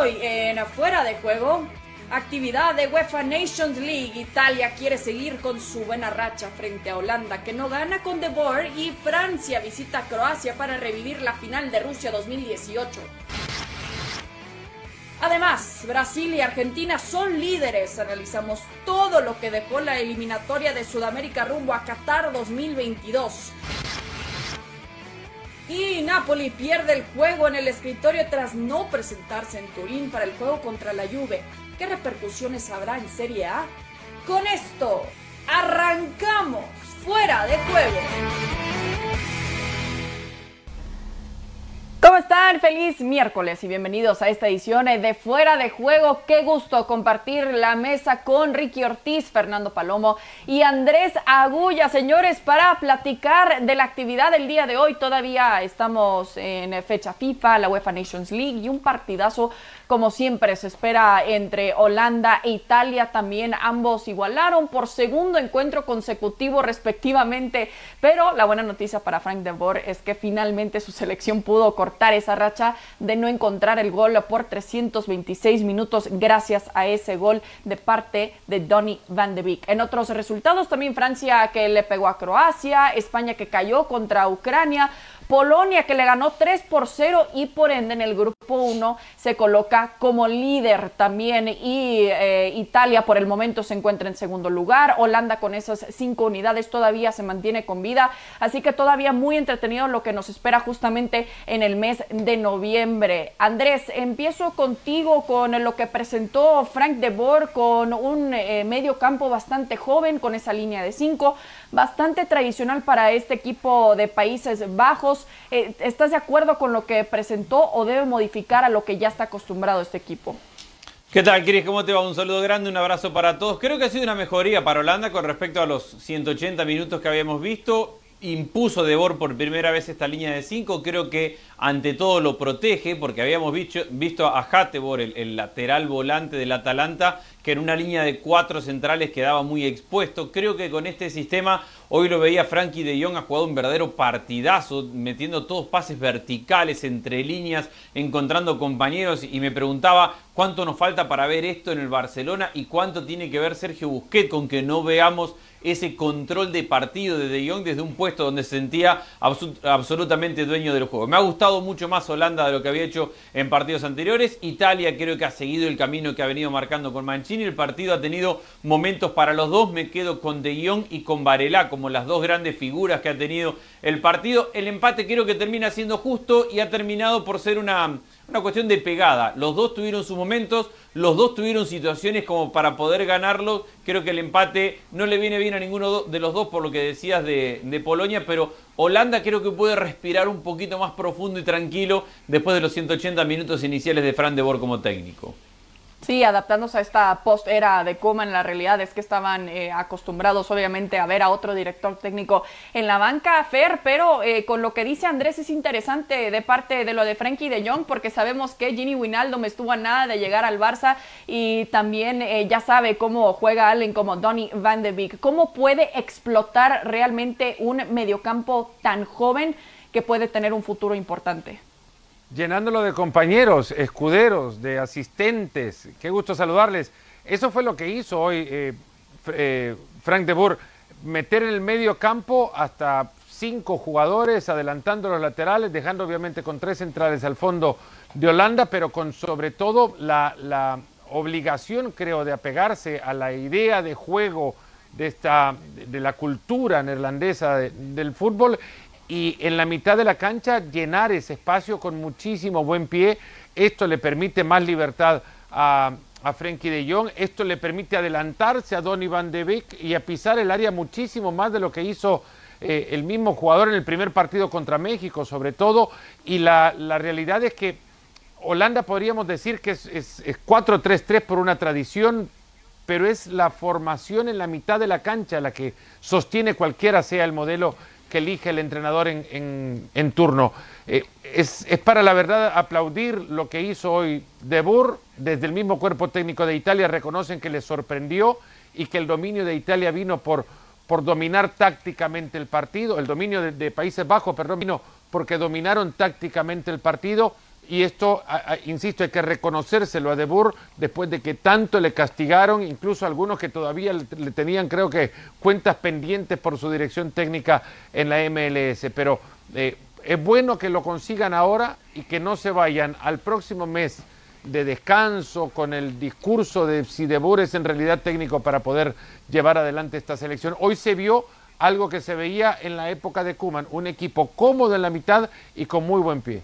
Hoy en Afuera de Juego, actividad de UEFA Nations League. Italia quiere seguir con su buena racha frente a Holanda que no gana con De Boer y Francia visita Croacia para revivir la final de Rusia 2018. Además, Brasil y Argentina son líderes. Analizamos todo lo que dejó la eliminatoria de Sudamérica rumbo a Qatar 2022. Y Napoli pierde el juego en el escritorio tras no presentarse en Turín para el juego contra la Juve. ¿Qué repercusiones habrá en Serie A? Con esto, arrancamos fuera de juego. ¿Cómo están? Feliz miércoles y bienvenidos a esta edición de Fuera de Juego. Qué gusto compartir la mesa con Ricky Ortiz, Fernando Palomo y Andrés Agulla, señores, para platicar de la actividad del día de hoy. Todavía estamos en fecha FIFA, la UEFA Nations League y un partidazo como siempre se espera entre Holanda e Italia. También ambos igualaron por segundo encuentro consecutivo respectivamente. Pero la buena noticia para Frank de Boer es que finalmente su selección pudo esa racha de no encontrar el gol por 326 minutos gracias a ese gol de parte de Donny van de Beek. En otros resultados también Francia que le pegó a Croacia, España que cayó contra Ucrania. Polonia que le ganó 3 por 0 y por ende en el grupo 1 se coloca como líder también y eh, Italia por el momento se encuentra en segundo lugar, Holanda con esas cinco unidades todavía se mantiene con vida, así que todavía muy entretenido lo que nos espera justamente en el mes de noviembre. Andrés, empiezo contigo con lo que presentó Frank de Boer con un eh, medio campo bastante joven con esa línea de 5, bastante tradicional para este equipo de Países Bajos. Eh, ¿Estás de acuerdo con lo que presentó o debe modificar a lo que ya está acostumbrado este equipo? ¿Qué tal, Cris? ¿Cómo te va? Un saludo grande, un abrazo para todos. Creo que ha sido una mejoría para Holanda con respecto a los 180 minutos que habíamos visto. Impuso De por primera vez esta línea de 5. Creo que ante todo lo protege, porque habíamos visto, a Hatebor, el, el, lateral volante del Atalanta, que en una línea de cuatro centrales quedaba muy expuesto. Creo que con este sistema, hoy lo veía Frankie de Jong, ha jugado un verdadero partidazo, metiendo todos pases verticales entre líneas, encontrando compañeros, y me preguntaba cuánto nos falta para ver esto en el Barcelona y cuánto tiene que ver Sergio Busquets con que no veamos ese control de partido de De Jong desde un puesto donde se sentía absolutamente dueño del juego. Me ha gustado mucho más Holanda de lo que había hecho en partidos anteriores. Italia creo que ha seguido el camino que ha venido marcando con Mancini. El partido ha tenido momentos para los dos. Me quedo con De Jong y con Varela como las dos grandes figuras que ha tenido el partido. El empate creo que termina siendo justo y ha terminado por ser una una cuestión de pegada. Los dos tuvieron sus momentos, los dos tuvieron situaciones como para poder ganarlo. Creo que el empate no le viene bien a ninguno de los dos por lo que decías de, de, Polonia, pero Holanda creo que puede respirar un poquito más profundo y tranquilo después de los 180 minutos iniciales de Fran de Boer como técnico. Sí, adaptándose a esta post-era de Koeman, la realidad es que estaban eh, acostumbrados obviamente a ver a otro director técnico en la banca, Fer, pero eh, con lo que dice Andrés es interesante de parte de lo de Frankie de Jong, porque sabemos que Ginny Wijnaldum estuvo a nada de llegar al Barça y también eh, ya sabe cómo juega alguien como Donny van de Beek. ¿Cómo puede explotar realmente un mediocampo tan joven que puede tener un futuro importante? Llenándolo de compañeros, escuderos, de asistentes. Qué gusto saludarles. Eso fue lo que hizo hoy eh, eh, Frank de Boer, meter en el medio campo hasta cinco jugadores, adelantando los laterales, dejando obviamente con tres centrales al fondo de Holanda, pero con sobre todo la, la obligación, creo, de apegarse a la idea de juego de, esta, de la cultura neerlandesa de, del fútbol y en la mitad de la cancha llenar ese espacio con muchísimo buen pie. Esto le permite más libertad a, a Frenkie de Jong, esto le permite adelantarse a Donny van de Beek y a pisar el área muchísimo más de lo que hizo eh, el mismo jugador en el primer partido contra México, sobre todo. Y la, la realidad es que Holanda podríamos decir que es, es, es 4-3-3 por una tradición, pero es la formación en la mitad de la cancha la que sostiene cualquiera sea el modelo que elige el entrenador en, en, en turno. Eh, es, es, para la verdad aplaudir lo que hizo hoy De Boer, desde el mismo cuerpo técnico de Italia reconocen que les sorprendió y que el dominio de Italia vino por, por dominar tácticamente el partido, el dominio de, de Países Bajos, perdón, vino porque dominaron tácticamente el partido y esto, insisto, hay que reconocérselo a De después de que tanto le castigaron, incluso algunos que todavía le, tenían, creo que, cuentas pendientes por su dirección técnica en la MLS. Pero eh, es bueno que lo consigan ahora y que no se vayan al próximo mes de descanso con el discurso de si De es en realidad técnico para poder llevar adelante esta selección. Hoy se vio algo que se veía en la época de Kuman, un equipo cómodo en la mitad y con muy buen pie.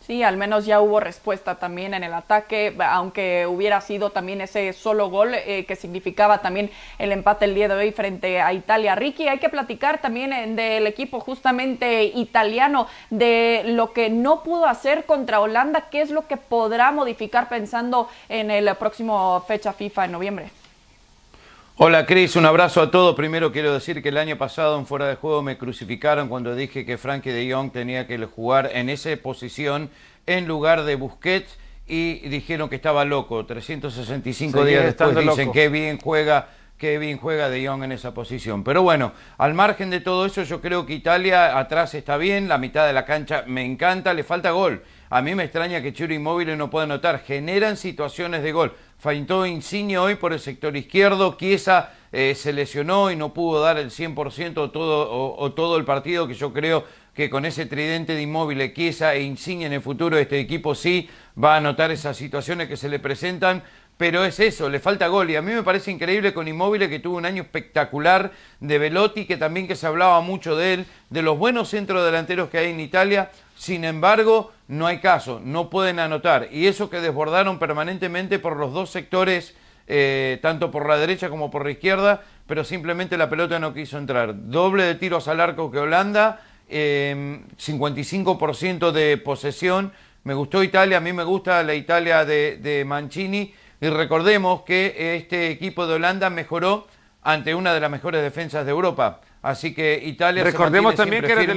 Sí, al menos ya hubo respuesta también en el ataque, aunque hubiera sido también ese solo gol eh, que significaba también el empate el día de hoy frente a Italia. Ricky, hay que platicar también eh, del equipo justamente italiano, de lo que no pudo hacer contra Holanda, qué es lo que podrá modificar pensando en el próximo fecha FIFA en noviembre. Hola Cris, un abrazo a todos. Primero quiero decir que el año pasado en Fuera de Juego me crucificaron cuando dije que Frankie de Jong tenía que jugar en esa posición en lugar de Busquets y dijeron que estaba loco. 365 días después dicen que bien juega que bien juega De Jong en esa posición. Pero bueno, al margen de todo eso, yo creo que Italia atrás está bien, la mitad de la cancha me encanta, le falta gol. A mí me extraña que Chiro Inmóvil no pueda notar, generan situaciones de gol. Faltó Insigne hoy por el sector izquierdo, Chiesa eh, se lesionó y no pudo dar el 100% todo, o, todo el partido, que yo creo que con ese tridente de inmóvil, Chiesa e Insigne en el futuro, este equipo sí va a notar esas situaciones que se le presentan, pero es eso, le falta gol. Y a mí me parece increíble con Inmóvil que tuvo un año espectacular de Velotti, que también que se hablaba mucho de él, de los buenos centrodelanteros que hay en Italia. Sin embargo, no hay caso, no pueden anotar. Y eso que desbordaron permanentemente por los dos sectores, eh, tanto por la derecha como por la izquierda, pero simplemente la pelota no quiso entrar. Doble de tiros al arco que Holanda, 55% em, de posesión. Me gustó Italia, a mí me gusta la Italia de, de Mancini. Y recordemos que este equipo de Holanda mejoró ante una de las mejores defensas de Europa. Así que Italia Recordemos también que era de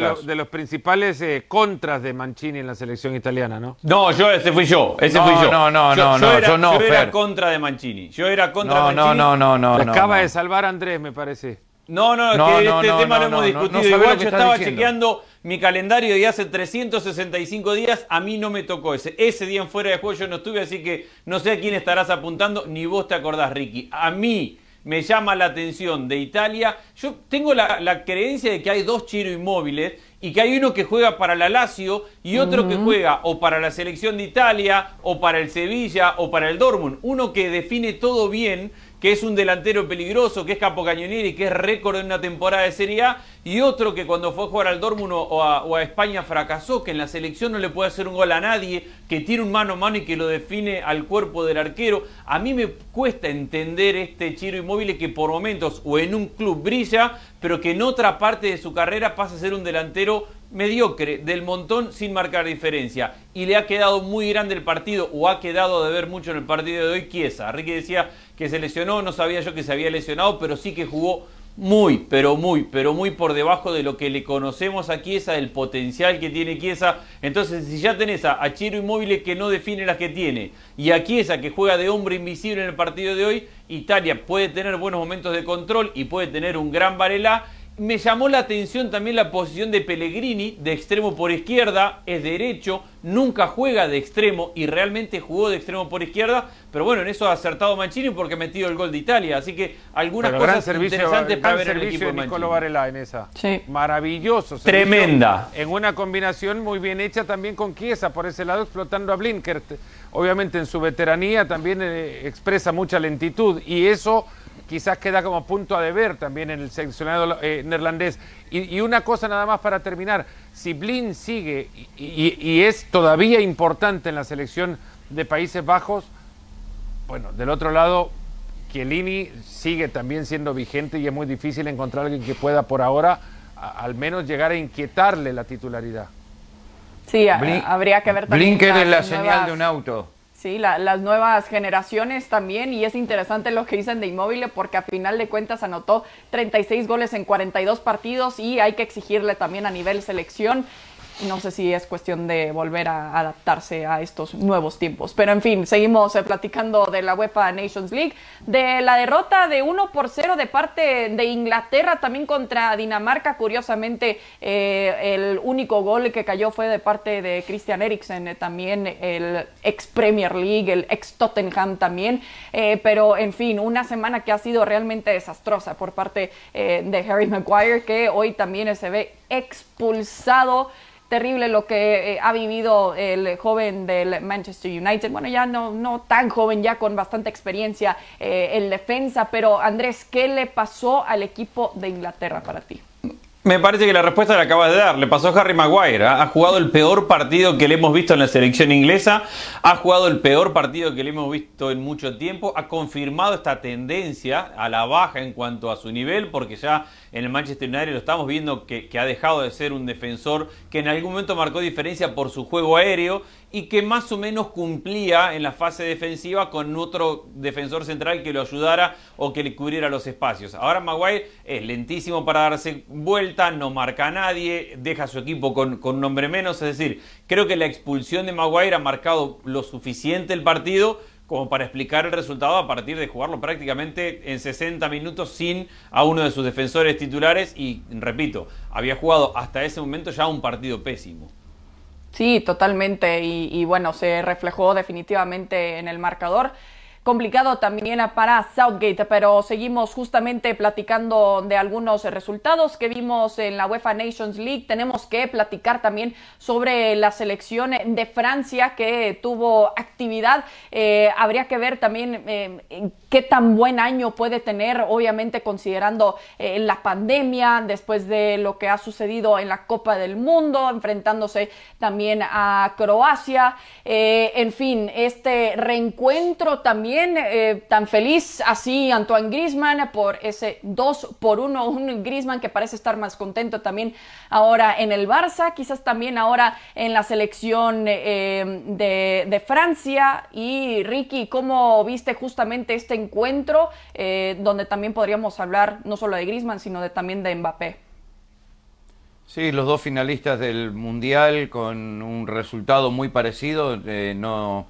los, de, los, principales eh, contras de Mancini en la selección italiana, ¿no? No, yo ese fui yo, ese fui yo. No, no, no, no, yo, no. Yo era contra de Mancini. Yo era contra no, de Mancini. No, no, no, no. acaba de salvar Andrés, me parece. No, no, es que este tema lo hemos discutido. Igual yo estaba chequeando mi calendario de hace 365 días. A mí no me tocó ese. Ese día en fuera de juego yo no estuve, así que no sé a quién estarás apuntando, ni vos te acordás, Ricky. A mí me llama la atención de Italia. Yo tengo la, creencia de que hay dos Chiro inmóviles y que hay uno que juega para la Lazio y otro que juega o para la selección de Italia o para el Sevilla o para el Dortmund. Uno que define todo bien que es un delantero peligroso, que es Capo y que es récord en una temporada de Serie A, y otro que cuando fue a jugar al Dortmund o a, España fracasó, que en la selección no le puede hacer un gol a nadie, que tiene un mano a mano y que lo define al cuerpo del arquero. A mí me cuesta entender este Chiro Inmóvil que por momentos o en un club brilla, pero que en otra parte de su carrera pasa a ser un delantero mediocre, del montón sin marcar diferencia. Y le ha quedado muy grande el partido, o ha quedado de ver mucho en el partido de hoy, Chiesa. Ricky decía que se lesionó, no sabía yo que se había lesionado, pero sí que jugó muy, pero muy, pero muy por debajo de lo que le conocemos a Chiesa, del potencial que tiene Chiesa. Entonces, si ya tenés a, Chiro Inmóvil que no define las que tiene, y a Chiesa que juega de hombre invisible en el partido de hoy, Italia puede tener buenos momentos de control y puede tener un gran Varela me llamó la atención también la posición de Pellegrini, de extremo por izquierda, es derecho, nunca juega de extremo y realmente jugó de extremo por izquierda, pero bueno, en eso ha acertado Mancini porque ha metido el gol de Italia, así que algunas cosas interesantes para ver el equipo de, Varela en esa. Sí. Maravilloso. Tremenda. En una combinación muy bien hecha también con Chiesa por ese lado explotando a Blinkert. Obviamente en su veteranía también eh, expresa mucha lentitud y eso quizás queda como punto a deber también en el seleccionado eh, neerlandés. Y, una cosa nada más para terminar, si Blin sigue y, es todavía importante en la selección de Países Bajos, bueno, del otro lado, Chiellini sigue también siendo vigente y es muy difícil encontrar a alguien que pueda por ahora al menos llegar a inquietarle la titularidad. Sí, habría que ver también. Blinker es la señal de un auto. Sí, las nuevas generaciones también, y es interesante lo que dicen de Inmóvil porque a final de cuentas anotó 36 goles en 42 partidos y hay que exigirle también a nivel selección no sé si es cuestión de volver a adaptarse a estos nuevos tiempos. Pero en fin, seguimos eh, platicando de la UEFA Nations League, de la derrota de 1 por 0 de parte de Inglaterra también contra Dinamarca. Curiosamente, eh, el único gol que cayó fue de parte de Christian Eriksen, eh, también el ex Premier League, el ex Tottenham también. pero en fin, una semana que ha sido realmente desastrosa por parte de Harry Maguire, que hoy también se ve expulsado terrible lo que eh, ha vivido el joven del Manchester United. Bueno, ya no, no tan joven, ya con bastante experiencia eh, en defensa, pero Andrés, ¿qué le pasó al equipo de Inglaterra para ti? Me parece que la respuesta la acabas de dar. Le pasó a Harry Maguire. ¿ah? Ha jugado el peor partido que le hemos visto en la selección inglesa. Ha jugado el peor partido que le hemos visto en mucho tiempo. Ha confirmado esta tendencia a la baja en cuanto a su nivel, porque ya en el Manchester United lo estamos viendo que ha dejado de ser un defensor que en algún momento marcó diferencia por su juego aéreo y que más o menos cumplía en la fase defensiva con otro defensor central que lo ayudara o que le cubriera los espacios. Ahora Maguire es lentísimo para darse vuelta, no marca a nadie, deja a su equipo con, con un hombre menos, es decir, creo que la expulsión de Maguire ha marcado lo suficiente el partido como para explicar el resultado a partir de jugarlo prácticamente en 60 minutos sin a uno de sus defensores titulares y, repito, había jugado hasta ese momento ya un partido pésimo. Sí, totalmente. Y, bueno, se reflejó definitivamente en el marcador complicado también para Southgate, pero seguimos justamente platicando de algunos resultados que vimos en la UEFA Nations League. Tenemos que platicar también sobre la selección de Francia que tuvo actividad. Eh, habría que ver también eh, qué tan buen año puede tener, obviamente considerando eh, la pandemia, después de lo que ha sucedido en la Copa del Mundo, enfrentándose también a Croacia. en fin, este reencuentro también eh, tan feliz así Antoine Grisman por ese 2 por 1, un Grisman que parece estar más contento también ahora en el Barça, quizás también ahora en la selección eh, de, Francia. Y Ricky, ¿cómo viste justamente este encuentro eh, donde también podríamos hablar no solo de Grisman, sino de, también de Mbappé? Sí, los dos finalistas del Mundial con un resultado muy parecido, no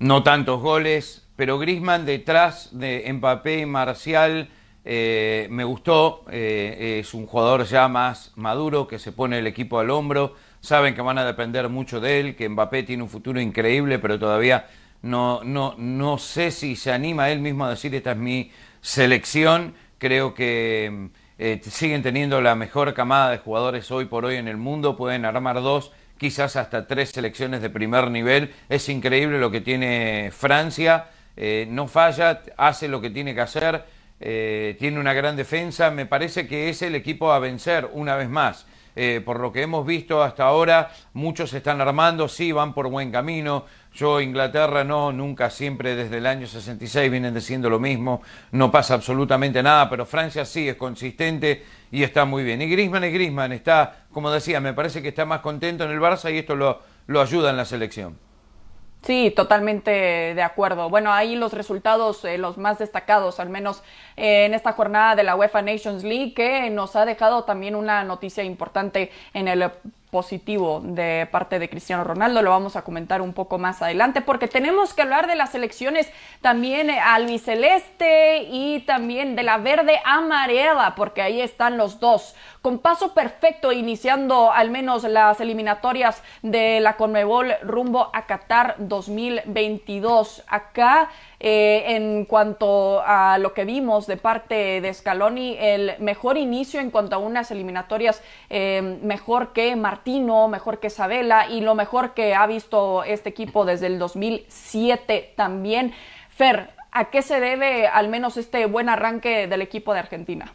no tantos goles, pero Grisman detrás de Mbappé y Marcial eh, me gustó. Eh, es un jugador ya más maduro que se pone el equipo al hombro. Saben que van a depender mucho de él, que Mbappé tiene un futuro increíble, pero todavía no, no, no sé si se anima él mismo a decir esta es mi selección. Creo que eh, siguen teniendo la mejor camada de jugadores hoy por hoy en el mundo. Pueden armar dos quizás hasta tres selecciones de primer nivel. Es increíble lo que tiene Francia, eh, no falla, hace lo que tiene que hacer, eh, tiene una gran defensa, me parece que es el equipo a vencer una vez más. Eh, por lo que hemos visto hasta ahora, muchos están armando, sí, van por buen camino. Yo, Inglaterra, no, nunca, siempre desde el año 66 vienen diciendo lo mismo, no pasa absolutamente nada, pero Francia sí es consistente y está muy bien. Y Grisman y Grisman está, como decía, me parece que está más contento en el Barça y esto lo, lo ayuda en la selección. Sí, totalmente de acuerdo. Bueno, ahí los resultados, eh, los más destacados, al menos eh, en esta jornada de la UEFA Nations League, que nos ha dejado también una noticia importante en el positivo de parte de Cristiano Ronaldo. Lo vamos a comentar un poco más adelante porque tenemos que hablar de las elecciones también albiceleste y también de la verde amarela porque ahí están los dos con paso perfecto iniciando al menos las eliminatorias de la Conmebol rumbo a Qatar 2022. Acá eh, en cuanto a lo que vimos de parte de Scaloni, el mejor inicio en cuanto a unas eliminatorias eh, mejor que Martino, mejor que Sabela y lo mejor que ha visto este equipo desde el 2007 también. Fer, ¿a qué se debe al menos este buen arranque del equipo de Argentina?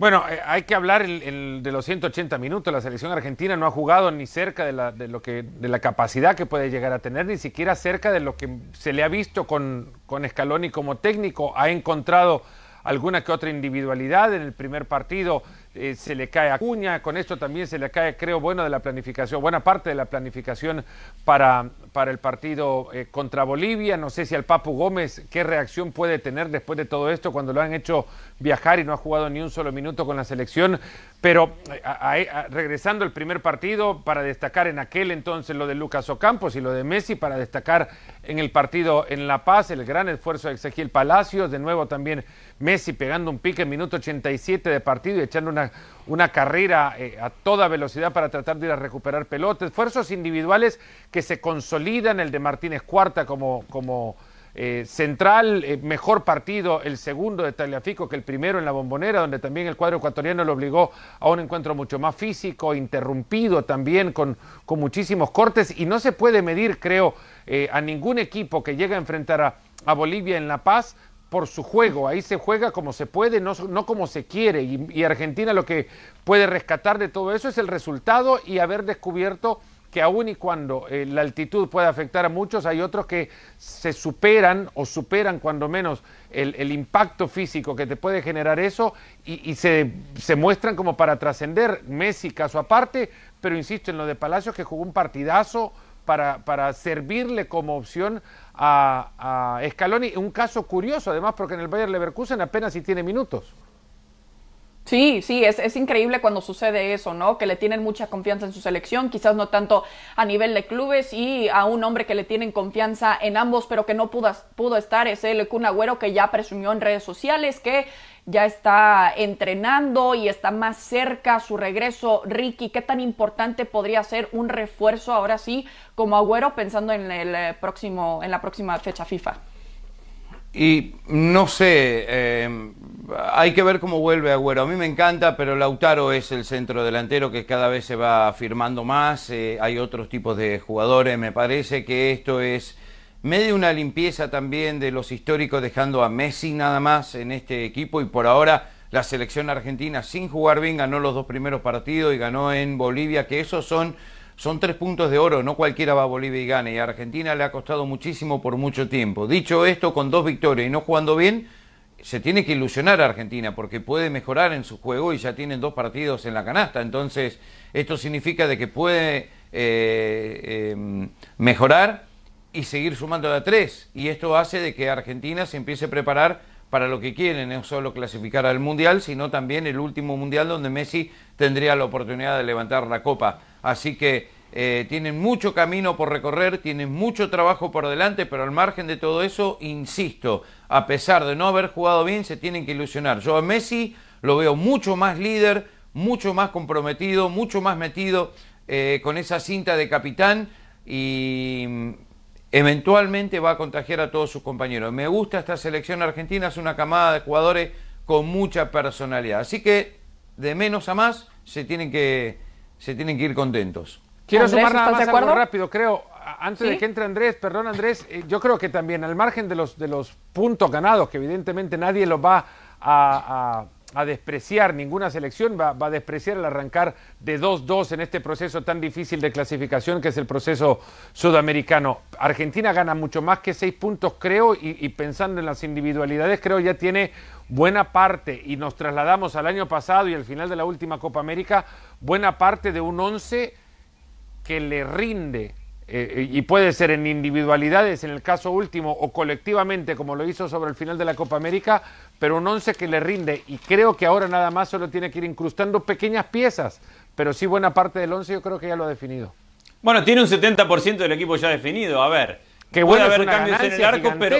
Bueno, eh, hay que hablar de los 180 minutos. La selección argentina no ha jugado ni cerca de la, de lo que, de la capacidad que puede llegar a tener, ni siquiera cerca de lo que se le ha visto con, con Scaloni como técnico. Ha encontrado alguna que otra individualidad en el primer partido. Eh, se le cae a Cuña, con esto también se le cae, creo, bueno de la planificación, buena parte de la planificación para, para el partido eh, contra Bolivia. No sé si al Papu Gómez qué reacción puede tener después de todo esto cuando lo han hecho viajar y no ha jugado ni un solo minuto con la selección. Pero regresando al primer partido, para destacar en aquel entonces lo de Lucas Ocampos y lo de Messi, para destacar en el partido en La Paz, el gran esfuerzo de Ezequiel Palacios, de nuevo también Messi pegando un pique en minuto 87 de partido y echando una, una carrera eh, a toda velocidad para tratar de ir a recuperar pelotas, esfuerzos individuales que se consolidan, el de Martínez Cuarta como... como eh, central, eh, mejor partido el segundo de Tagliafico que el primero en la bombonera, donde también el cuadro ecuatoriano lo obligó a un encuentro mucho más físico, interrumpido también, con, con muchísimos cortes, y no se puede medir, creo, a ningún equipo que llegue a enfrentar a, a, Bolivia en La Paz por su juego, ahí se juega como se puede, no, no como se quiere, y, Argentina lo que puede rescatar de todo eso es el resultado y haber descubierto que aun y cuando eh, la altitud puede afectar a muchos, hay otros que se superan o superan cuando menos el, el impacto físico que te puede generar eso y, y se, se, muestran como para trascender. Messi, caso aparte, pero insisto en lo de Palacios que jugó un partidazo para, para servirle como opción a, a Scaloni. Un caso curioso además porque en el Bayern Leverkusen apenas si tiene minutos. Sí, sí, es, es, increíble cuando sucede eso, ¿no? Que le tienen mucha confianza en su selección, quizás no tanto a nivel de clubes y a un hombre que le tienen confianza en ambos, pero que no pudo, pudo estar, es el Kun Agüero que ya presumió en redes sociales que ya está entrenando y está más cerca su regreso. Ricky, ¿qué tan importante podría ser un refuerzo ahora sí como Agüero pensando en el eh, próximo, en la próxima fecha FIFA? Y no sé, eh, hay que ver cómo vuelve Agüero. A mí me encanta, pero Lautaro es el centro delantero que cada vez se va afirmando más. Eh, hay otros tipos de jugadores. Me parece que esto es medio una limpieza también de los históricos, dejando a Messi nada más en este equipo. Y por ahora la selección argentina, sin jugar bien, ganó los dos primeros partidos y ganó en Bolivia, que esos son son tres puntos de oro, no cualquiera va a Bolivia y gane, y a Argentina le ha costado muchísimo por mucho tiempo. Dicho esto, con dos victorias y no jugando bien, se tiene que ilusionar a Argentina, porque puede mejorar en su juego y ya tienen dos partidos en la canasta, entonces esto significa de que puede eh, eh, mejorar y seguir sumando a tres, y esto hace de que Argentina se empiece a preparar para lo que quieren, no solo clasificar al Mundial, sino también el último Mundial donde Messi tendría la oportunidad de levantar la copa. Así que eh, tienen mucho camino por recorrer, tienen mucho trabajo por delante, pero al margen de todo eso, insisto, a pesar de no haber jugado bien, se tienen que ilusionar. Yo a Messi lo veo mucho más líder, mucho más comprometido, mucho más metido eh, con esa cinta de capitán y eventualmente va a contagiar a todos sus compañeros. Me gusta esta selección argentina, es una camada de jugadores con mucha personalidad. Así que de menos a más se tienen que, se tienen que ir contentos. Quiero Andrés, sumar nada más algo rápido, creo, antes ¿Sí? de que entre Andrés, perdón Andrés, eh, yo creo que también al margen de los, de los puntos ganados, que evidentemente nadie los va a, a a despreciar ninguna selección, va, va, a despreciar el arrancar de 2-2 en este proceso tan difícil de clasificación que es el proceso sudamericano. Argentina gana mucho más que 6 puntos, creo, y, y, pensando en las individualidades, creo ya tiene buena parte, y nos trasladamos al año pasado y al final de la última Copa América, buena parte de un 11 que le rinde eh, y puede ser en individualidades, en el caso último, o colectivamente, como lo hizo sobre el final de la Copa América, pero un once que le rinde. Y creo que ahora nada más solo tiene que ir incrustando pequeñas piezas, pero sí buena parte del once yo creo que ya lo ha definido. Bueno, tiene un 70% del equipo ya definido. A ver, que puede haber cambios en el arco, pero,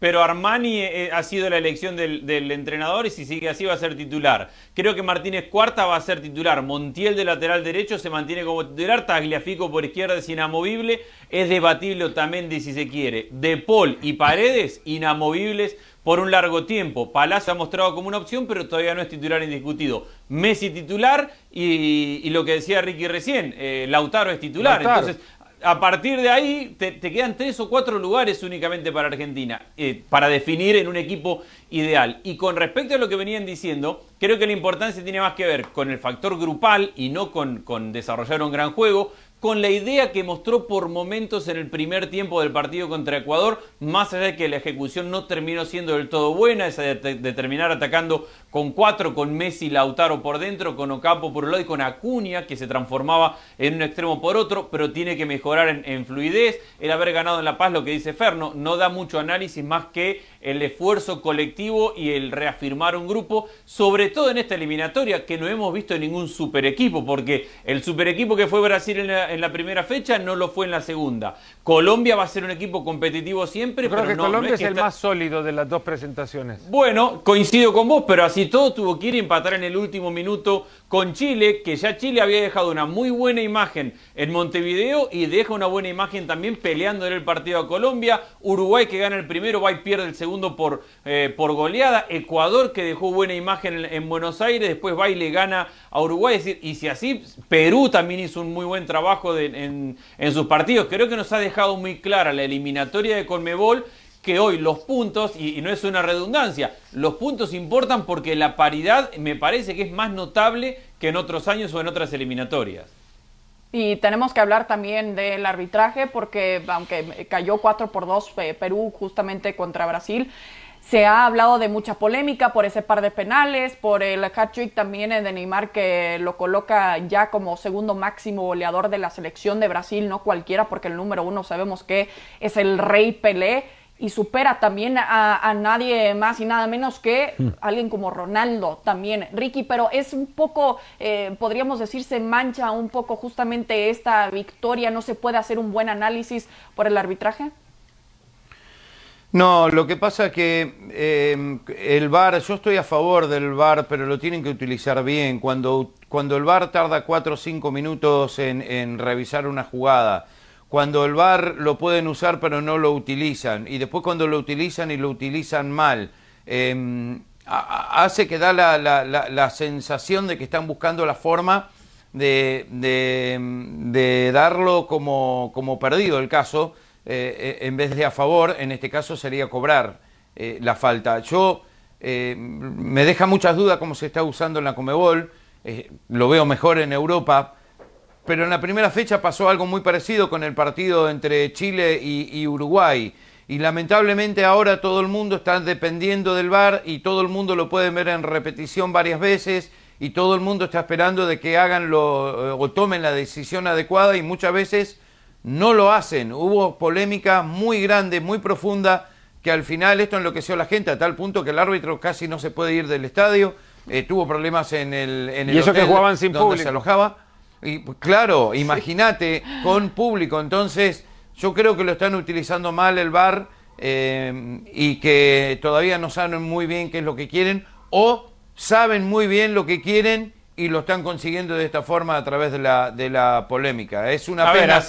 pero Armani eh, ha sido la elección del, del, entrenador y si sigue así va a ser titular. Creo que Martínez Cuarta va a ser titular. Montiel de lateral derecho se mantiene como titular. Tagliafico por izquierda es inamovible. Es debatible Otamendi si se quiere. De Paul y Paredes inamovibles por un largo tiempo. Palacio ha mostrado como una opción, pero todavía no es titular indiscutido. Messi titular y, y lo que decía Ricky recién, eh, Lautaro es titular. Lautaro. Entonces a partir de ahí te, quedan tres o cuatro lugares únicamente para Argentina, eh, para definir en un equipo ideal. Y con respecto a lo que venían diciendo, creo que la importancia tiene más que ver con el factor grupal y no con desarrollar un gran juego. Con la idea que mostró por momentos en el primer tiempo del partido contra Ecuador, más allá de que la ejecución no terminó siendo del todo buena, esa de, terminar atacando con cuatro, con Messi Lautaro por dentro, con Ocampo por un lado y con Acuña, que se transformaba en un extremo por otro, pero tiene que mejorar en, en fluidez, el haber ganado en La Paz, lo que dice Ferno, no da mucho análisis más que el esfuerzo colectivo y el reafirmar un grupo, sobre todo en esta eliminatoria que no hemos visto ningún super equipo, porque el super equipo que fue Brasil en la, primera fecha no lo fue en la segunda. Colombia va a ser un equipo competitivo siempre, creo pero que Colombia es, el más sólido de las dos presentaciones. Bueno, coincido con vos, pero así todo tuvo que ir a empatar en el último minuto con Chile, que ya Chile había dejado una muy buena imagen en Montevideo y deja una buena imagen también peleando en el partido a Colombia. Uruguay que gana el primero, va y pierde el segundo por, eh, por goleada. Ecuador que dejó buena imagen en, Buenos Aires, después va y le gana a Uruguay. Es decir, y si así, Perú también hizo un muy buen trabajo en, en sus partidos. Creo que nos ha dejado muy clara la eliminatoria de Colmebol que hoy los puntos, y, no es una redundancia, los puntos importan porque la paridad me parece que es más notable que en otros años o en otras eliminatorias. Y tenemos que hablar también del arbitraje porque aunque cayó 4 por 2 eh, Perú justamente contra Brasil, se ha hablado de mucha polémica por ese par de penales, por el hat-trick también de Neymar que lo coloca ya como segundo máximo goleador de la selección de Brasil, no cualquiera porque el número uno sabemos que es el rey Pelé y supera también a, nadie más y nada menos que hmm. alguien como Ronaldo también, Ricky, pero es un poco, eh, podríamos decir, se mancha un poco justamente esta victoria, no se puede hacer un buen análisis por el arbitraje. No, lo que pasa es que eh, el VAR, yo estoy a favor del VAR, pero lo tienen que utilizar bien. Cuando, cuando el VAR tarda cuatro o cinco minutos en, en revisar una jugada, cuando el VAR lo pueden usar pero no lo utilizan, y después cuando lo utilizan y lo utilizan mal, em, hace que da la, la, sensación de que están buscando la forma de, de, darlo como, como, perdido el caso, eh, eh, en vez de a favor, en este caso sería cobrar eh, la falta. Yo me deja muchas dudas cómo se está usando en la Comebol, lo veo mejor en Europa pero en la primera fecha pasó algo muy parecido con el partido entre Chile y, Uruguay. Y lamentablemente ahora todo el mundo está dependiendo del VAR y todo el mundo lo puede ver en repetición varias veces y todo el mundo está esperando de que hagan lo, o tomen la decisión adecuada y muchas veces no lo hacen. Hubo polémica muy grande, muy profunda, que al final esto enloqueció a la gente a tal punto que el árbitro casi no se puede ir del estadio. Eh, tuvo problemas en el, en el y eso que jugaban sin donde público. se alojaba. Y, claro, imagínate, con público. Entonces, yo creo que lo están utilizando mal el bar eh, y que todavía no saben muy bien qué es lo que quieren o saben muy bien lo que quieren y lo están consiguiendo de esta forma a través de la, de la polémica. Es una pena.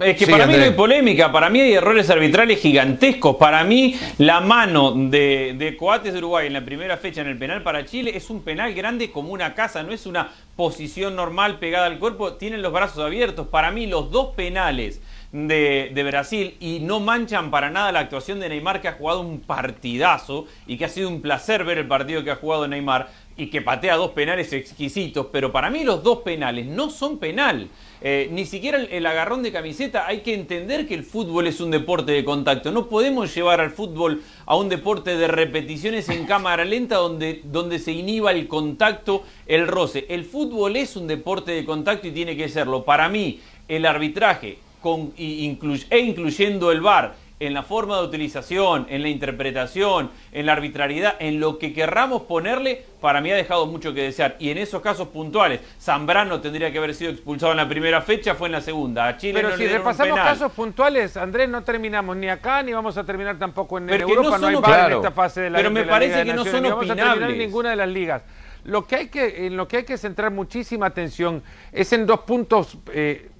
Es que para mí no hay polémica, para mí hay errores arbitrales gigantescos. Para mí, la mano de, de, Coates de Uruguay en la primera fecha en el penal para Chile es un penal grande como una casa, no es una posición normal pegada al cuerpo, tienen los brazos abiertos. Para mí, los dos penales de, de, Brasil y no manchan para nada la actuación de Neymar, que ha jugado un partidazo y que ha sido un placer ver el partido que ha jugado Neymar y que patea dos penales exquisitos, pero para mí los dos penales no son penal. Eh, ni siquiera el, agarrón de camiseta, hay que entender que el fútbol es un deporte de contacto. No podemos llevar al fútbol a un deporte de repeticiones en cámara lenta donde, donde se inhiba el contacto, el roce. El fútbol es un deporte de contacto y tiene que serlo. Para mí, el arbitraje con, e incluyendo el VAR en la forma de utilización, en la interpretación, en la arbitrariedad, en lo que querramos ponerle, para mí ha dejado mucho que desear. Y en esos casos puntuales, Zambrano tendría que haber sido expulsado en la primera fecha, fue en la segunda. A Chile Pero si repasamos casos puntuales, Andrés, no terminamos ni acá ni vamos a terminar tampoco en Europa. No, hay en esta fase de la Pero me parece que no son opinables. vamos a terminar en ninguna de las ligas. Lo que hay que, en lo que hay que centrar muchísima atención es en dos puntos eh,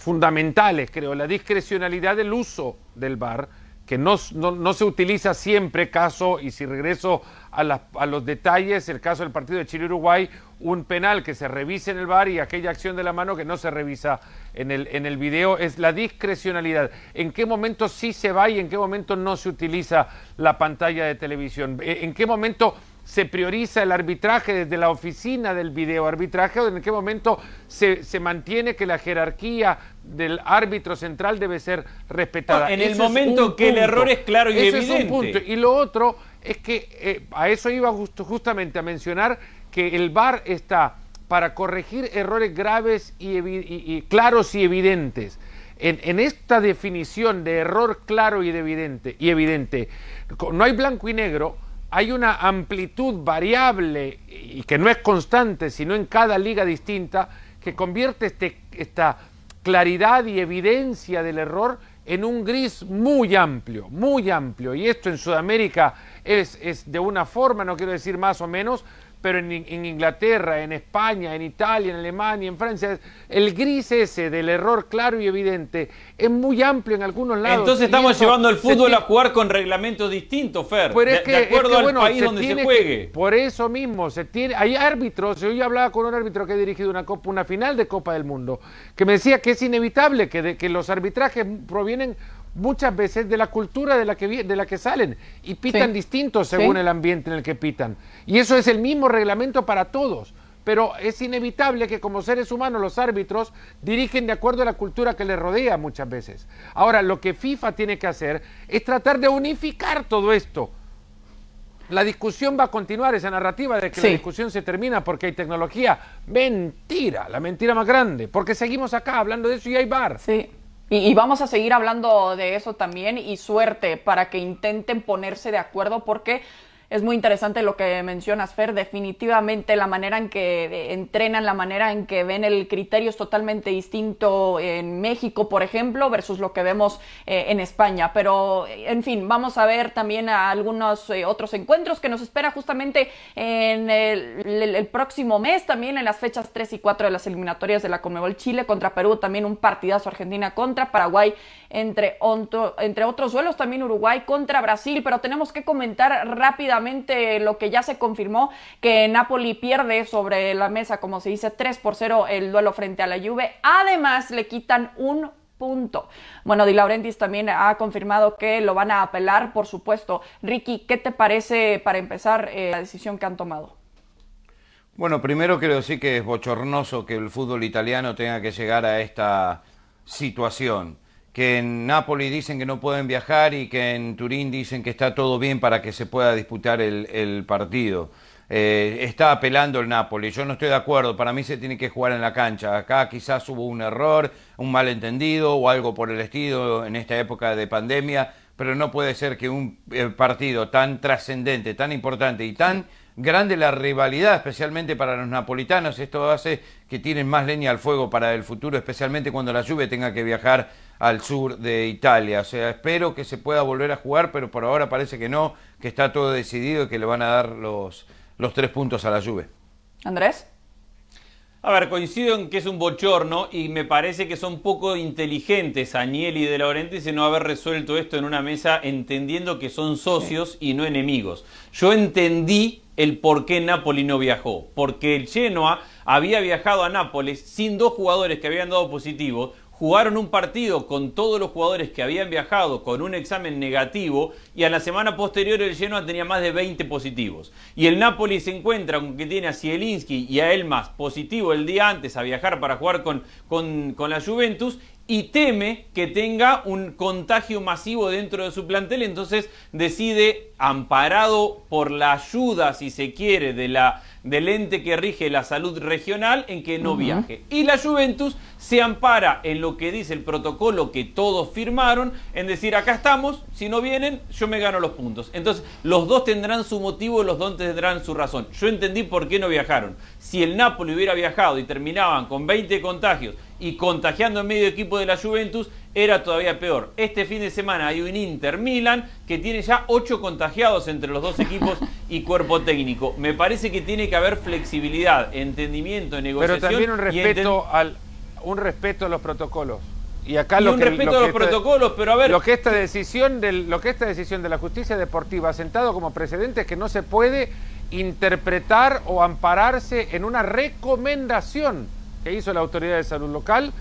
fundamentales, creo, la discrecionalidad del uso del VAR, que no, no, se utiliza siempre caso, y si regreso a, a, los detalles, el caso del partido de Chile-Uruguay, un penal que se revise en el VAR y aquella acción de la mano que no se revisa en el, en el video, es la discrecionalidad. ¿En qué momento sí se va y en qué momento no se utiliza la pantalla de televisión? ¿En qué momento se prioriza el arbitraje desde la oficina del video arbitraje o en qué momento se, se mantiene que la jerarquía del árbitro central debe ser respetada. en el momento que el error es claro y evidente. Y lo otro es que eh, a eso iba justamente a mencionar que el VAR está para corregir errores graves y, claros y evidentes. En, esta definición de error claro y, evidente, y evidente, no hay blanco y negro, hay una amplitud variable y que no es constante, sino en cada liga distinta, que convierte este, esta claridad y evidencia del error en un gris muy amplio, muy amplio. Y esto en Sudamérica es, es de una forma, no quiero decir más o menos, pero en, Inglaterra, en España, en Italia, en Alemania, en Francia, el gris ese del error claro y evidente es muy amplio en algunos lados. Entonces estamos llevando el fútbol a jugar con reglamentos distintos, Fer, de, acuerdo al país donde se juegue. por eso mismo, se tiene, hay árbitros, yo hablaba con un árbitro que ha dirigido una, copa, una final de Copa del Mundo, que me decía que es inevitable que, que los arbitrajes provienen muchas veces de la cultura de la que, de la que salen y pitan distintos según el ambiente en el que pitan. Y eso es el mismo reglamento para todos. Pero es inevitable que como seres humanos los árbitros dirigen de acuerdo a la cultura que les rodea muchas veces. Ahora, lo que FIFA tiene que hacer es tratar de unificar todo esto. La discusión va a continuar, esa narrativa de que la discusión se termina porque hay tecnología. Mentira, la mentira más grande, porque seguimos acá hablando de eso y hay bar. Sí. Y, vamos a seguir hablando de eso también y suerte para que intenten ponerse de acuerdo porque es muy interesante lo que mencionas, Fer. Definitivamente la manera en que entrenan, la manera en que ven el criterio es totalmente distinto en México, por ejemplo, versus lo que vemos eh, en España. Pero, en fin, vamos a ver también algunos eh, otros encuentros que nos espera justamente en el, próximo mes, también en las fechas 3 y 4 de las eliminatorias de la Conmebol Chile contra Perú, también un partidazo Argentina contra Paraguay, entre, entre otros duelos, también Uruguay contra Brasil. Pero tenemos que comentar rápidamente lo que ya se confirmó, que Napoli pierde sobre la mesa, como se dice, 3 por 0 el duelo frente a la Juve. Además, le quitan un punto. Bueno, Di Laurentiis también ha confirmado que lo van a apelar, por supuesto. Ricky, ¿qué te parece para empezar eh, la decisión que han tomado? Bueno, primero quiero decir que es bochornoso que el fútbol italiano tenga que llegar a esta situación que en Nápoles dicen que no pueden viajar y que en Turín dicen que está todo bien para que se pueda disputar el, partido. Eh, está apelando el Nápoles, yo no estoy de acuerdo, para mí se tiene que jugar en la cancha. Acá quizás hubo un error, un malentendido o algo por el estilo en esta época de pandemia, pero no puede ser que un eh, partido tan trascendente, tan importante y tan grande la rivalidad, especialmente para los napolitanos. Esto hace que tienen más leña al fuego para el futuro, especialmente cuando la lluvia tenga que viajar al sur de Italia. O sea, espero que se pueda volver a jugar, pero por ahora parece que no, que está todo decidido y que le van a dar los, los tres puntos a la lluvia. Andrés. A ver, coincido en que es un bochorno y me parece que son poco inteligentes Agnelli y De Laurentiis en no haber resuelto esto en una mesa entendiendo que son socios y no enemigos. Yo entendí el por qué Napoli no viajó, porque el Genoa había viajado a Nápoles sin dos jugadores que habían dado positivos, jugaron un partido con todos los jugadores que habían viajado con un examen negativo y a la semana posterior el Genoa tenía más de 20 positivos. Y el Napoli se encuentra con que tiene a Zielinski y a Elmas positivo el día antes a viajar para jugar con, con, con la Juventus y teme que tenga un contagio masivo dentro de su plantel, entonces decide, amparado por la ayuda, si se quiere, de la del ente que rige la salud regional en que no viaje. Y la Juventus se ampara en lo que dice el protocolo que todos firmaron, en decir, acá estamos, si no vienen, yo me gano los puntos. Entonces, los dos tendrán su motivo, los dos tendrán su razón. Yo entendí por qué no viajaron. Si el Napoli hubiera viajado y terminaban con 20 contagios y contagiando en medio equipo de la Juventus, era todavía peor. Este fin de semana hay un Inter Milan que tiene ya 8 contagiados entre los dos equipos y cuerpo técnico. Me parece que tiene que haber flexibilidad, entendimiento, negociación. Pero también un respeto, al, un respeto a los protocolos. Y acá lo un respeto a los protocolos, pero a ver. Lo que, esta decisión del, lo que esta decisión de la justicia deportiva ha sentado como precedente es que no se puede interpretar o ampararse en una recomendación que hizo la autoridad de salud local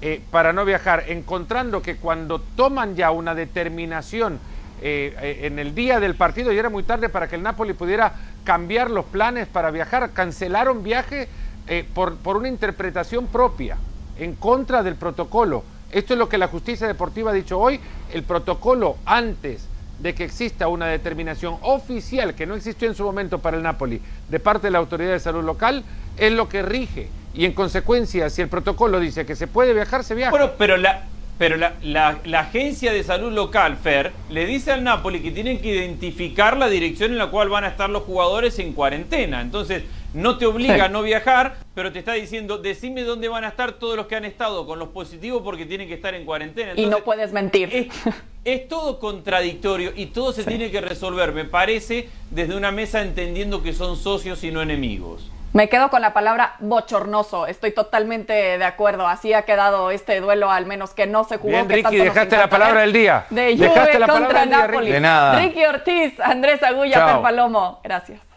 eh, para no viajar, encontrando que cuando toman ya una determinación eh, en el día del partido y era muy tarde para que el Napoli pudiera cambiar los planes para viajar. Cancelaron viaje eh, por, por una interpretación propia, en contra del protocolo. Esto es lo que la justicia deportiva ha dicho hoy. El protocolo antes de que exista una determinación oficial que no existió en su momento para el Napoli de parte de la autoridad de salud local es lo que rige. Y en consecuencia, si el protocolo dice que se puede viajar, se viaja. Bueno, pero la, pero la, la, agencia de salud local, FER, le dice al Napoli que tienen que identificar la dirección en la cual van a estar los jugadores en cuarentena. Entonces, no te obliga a no viajar, pero te está diciendo, decime dónde van a estar todos los que han estado con los positivos porque tienen que estar en cuarentena. y no puedes mentir. Es, todo contradictorio y todo se tiene que resolver, me parece, desde una mesa entendiendo que son socios y no enemigos. Me quedo con la palabra bochornoso. Estoy totalmente de acuerdo. Así ha quedado este duelo, al menos que no se jugó. Bien, Ricky, dejaste la palabra del día. De Juve contra Napoli. Ricky Ortiz, Andrés Agulla, Per Palomo. Gracias.